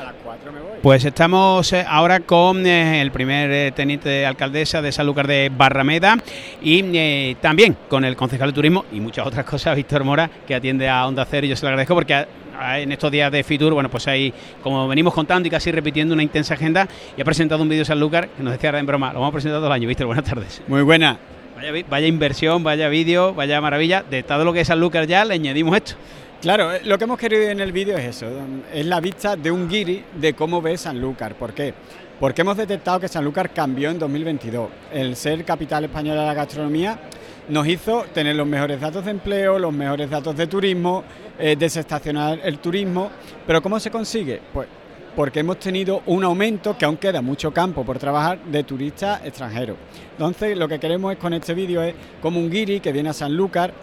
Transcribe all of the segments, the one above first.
A las 4 me voy. Pues estamos eh, ahora con eh, el primer eh, teniente de alcaldesa de Sanlúcar de Barrameda y también con el concejal de turismo y muchas otras cosas, Víctor Mora, que atiende a Onda Cero y yo se lo agradezco porque en estos días de Fitur, bueno, pues ahí, como venimos contando y casi repitiendo una intensa agenda, y ha presentado un vídeo Sanlúcar que nos decía ahora en broma, lo vamos a presentar todo el año, Víctor, buenas tardes. Muy buena. Vaya, inversión, vaya vídeo, vaya maravilla, de todo lo que es Sanlúcar ya le añadimos esto. Claro, eh, lo que hemos querido en el vídeo es eso, es la vista de un guiri de cómo ve Sanlúcar. ¿Por qué? Porque hemos detectado que Sanlúcar cambió en 2022. El ser capital española de la gastronomía nos hizo tener los mejores datos de empleo, los mejores datos de turismo, eh, desestacionar el turismo. Pero ¿cómo se consigue? Pues porque hemos tenido un aumento, que aún queda mucho campo por trabajar, de turistas extranjeros. Entonces, lo que queremos es con este vídeo es como un guiri que viene a Sanlúcar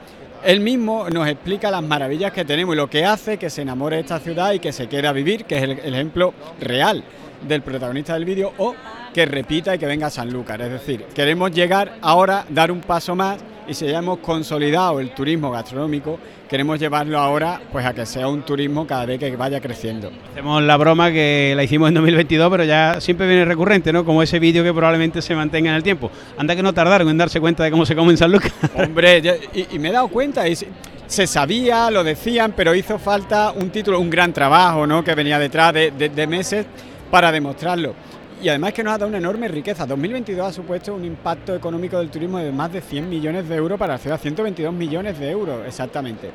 él mismo nos explica las maravillas que tenemos y lo que hace que se enamore esta ciudad y que se quiera vivir, que es el, ejemplo real del protagonista del vídeo, o que repita y que venga a Sanlúcar. Es decir, queremos llegar ahora, dar un paso más y si ya hemos consolidado el turismo gastronómico, queremos llevarlo ahora pues a que sea un turismo cada vez que vaya creciendo. Hacemos la broma que la hicimos en 2022, pero ya siempre viene recurrente, ¿no? Como ese vídeo que probablemente se mantenga en el tiempo. Anda que no tardaron en darse cuenta de cómo se come en San Lucas. Hombre, y, me he dado cuenta, y se sabía, lo decían, pero hizo falta un título, un gran trabajo, ¿no? Que venía detrás de meses para demostrarlo y además que nos ha dado una enorme riqueza. 2022 ha supuesto un impacto económico del turismo de más de 100 millones de euros para la ciudad, 122 millones de euros exactamente.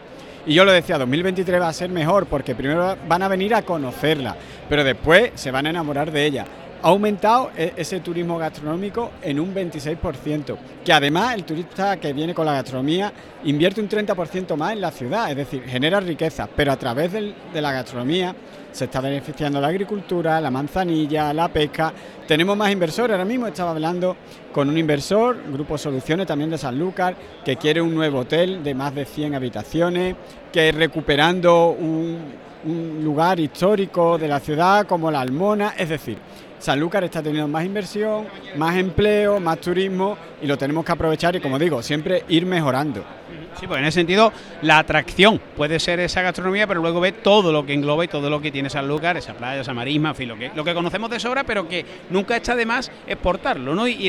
Y yo lo decía, 2023 va a ser mejor porque primero van a venir a conocerla, pero después se van a enamorar de ella. Ha aumentado e-, ese turismo gastronómico en un 26%, que además el turista que viene con la gastronomía invierte un 30% más en la ciudad, es decir, genera riqueza, pero a través de la gastronomía se está beneficiando la agricultura, la manzanilla, la pesca. Tenemos más inversores. Ahora mismo estaba hablando con un inversor, Grupo Soluciones también de Sanlúcar, que quiere un nuevo hotel de más de 100 habitaciones, que recuperando un lugar histórico de la ciudad como la Almona. Es decir, Sanlúcar está teniendo más inversión, más empleo, más turismo y lo tenemos que aprovechar y como digo, siempre ir mejorando. Sí, pues en ese sentido, la atracción puede ser esa gastronomía, pero luego ve todo lo que engloba y todo lo que tiene Sanlúcar, esa playa, esa marisma, en fin, lo que, lo que conocemos de sobra, pero que nunca está de más exportarlo, ¿no? Y,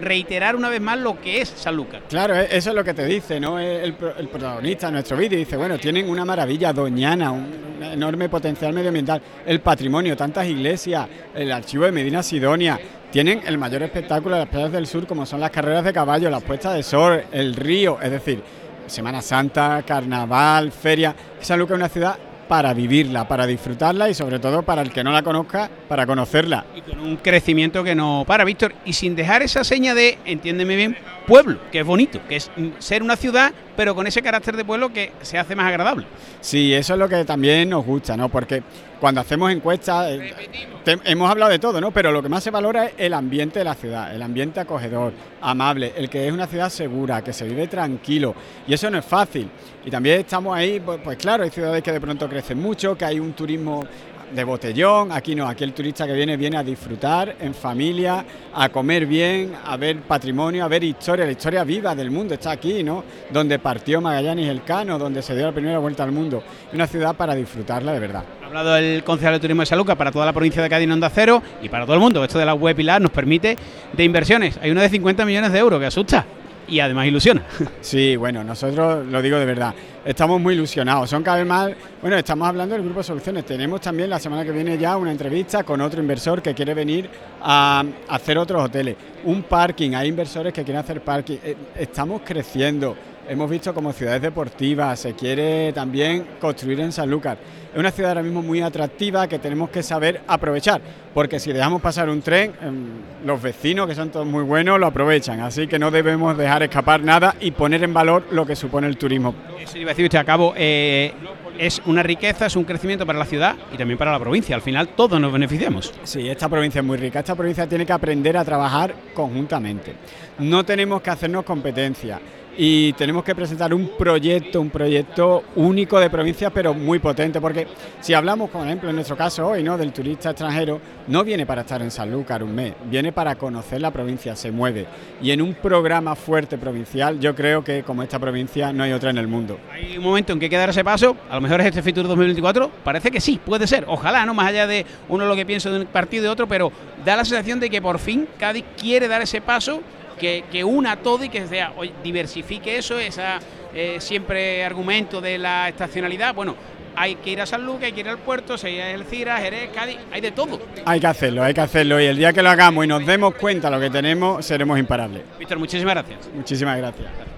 reiterar una vez más lo que es Sanlúcar. Claro, e-, eso es lo que te dice, ¿no? El, el protagonista de nuestro vídeo dice, bueno, tienen una maravilla doñana, un enorme potencial medioambiental, el patrimonio, tantas iglesias, el archivo de Medina Sidonia, tienen el mayor espectáculo de las playas del sur, como son las carreras de caballo, las puestas de sol, el río, es decir, Semana Santa, Carnaval, Feria. San Lucas es una ciudad para vivirla, para disfrutarla y sobre todo para el que no la conozca, para conocerla. Y con un crecimiento que no para, Víctor, y sin dejar esa seña de, entiéndeme bien, pueblo, que es bonito, que es ser una ciudad, pero con ese carácter de pueblo que se hace más agradable. Sí, eso es lo que también nos gusta, ¿no? Porque cuando hacemos encuestas, eh, hemos hablado de todo, ¿no? Pero lo que más se valora es el ambiente de la ciudad, el ambiente acogedor, amable, el que es una ciudad segura, que se vive tranquilo. Y eso no es fácil. Y también estamos ahí, pues, pues claro, hay ciudades que de pronto crecen mucho, que hay un turismo de botellón, aquí no, aquí el turista que viene viene a disfrutar en familia, a comer bien, a ver patrimonio, a ver historia, la historia viva del mundo está aquí, ¿no? Donde partió Magallanes el Cano, donde se dio la primera vuelta al mundo. Una ciudad para disfrutarla de verdad. Ha hablado el concejal de turismo de Saluca para toda la provincia de Cádiz en Onda Cero y para todo el mundo. Esto de la web Pilar nos permite de inversiones. Hay una de 50 millones de euros que asusta y además ilusiona. Sí, bueno, nosotros lo digo de verdad, estamos muy ilusionados. Son cada vez más, bueno, estamos hablando del grupo Soluciones. Tenemos también la semana que viene ya una entrevista con otro inversor que quiere venir a hacer otros hoteles. Un parking, hay inversores que quieren hacer parking. Eh, estamos creciendo. Hemos visto como ciudades deportivas, se quiere también construir en Sanlúcar. Es una ciudad ahora mismo muy atractiva que tenemos que saber aprovechar, porque si dejamos pasar un tren, em, los vecinos, que son todos muy buenos, lo aprovechan. Así que no debemos dejar escapar nada y poner en valor lo que supone el turismo. Eso iba a decir usted a cabo. Eh, es una riqueza, es un crecimiento para la ciudad y también para la provincia. Al final todos nos beneficiamos. Sí, esta provincia es muy rica. Esta provincia tiene que aprender a trabajar conjuntamente. No tenemos que hacernos competencia y tenemos que presentar un proyecto, un proyecto único de provincia, pero muy potente, porque si hablamos, por ejemplo, en nuestro caso hoy, ¿no? Del turista extranjero, no viene para estar en Sanlúcar un mes, viene para conocer la provincia, se mueve. Y en un programa fuerte provincial, yo creo que como esta provincia no hay otra en el mundo. Hay un momento en que hay que dar ese paso, a lo mejor es este Fitur 2024, parece que sí, puede ser, ojalá, ¿no? Más allá de uno lo que piensa de un partido y de otro, pero da la sensación de que por fin Cádiz quiere dar ese paso que, una todo y que sea, diversifique eso, esa eh, siempre argumento de la estacionalidad. Bueno, hay que ir a San Lucas, hay que ir al puerto, se hay el Cira, Jerez, Cádiz, hay de todo. Hay que hacerlo, hay que hacerlo y el día que lo hagamos y nos demos cuenta de lo que tenemos, seremos imparables. Víctor, muchísimas gracias. Muchísimas gracias.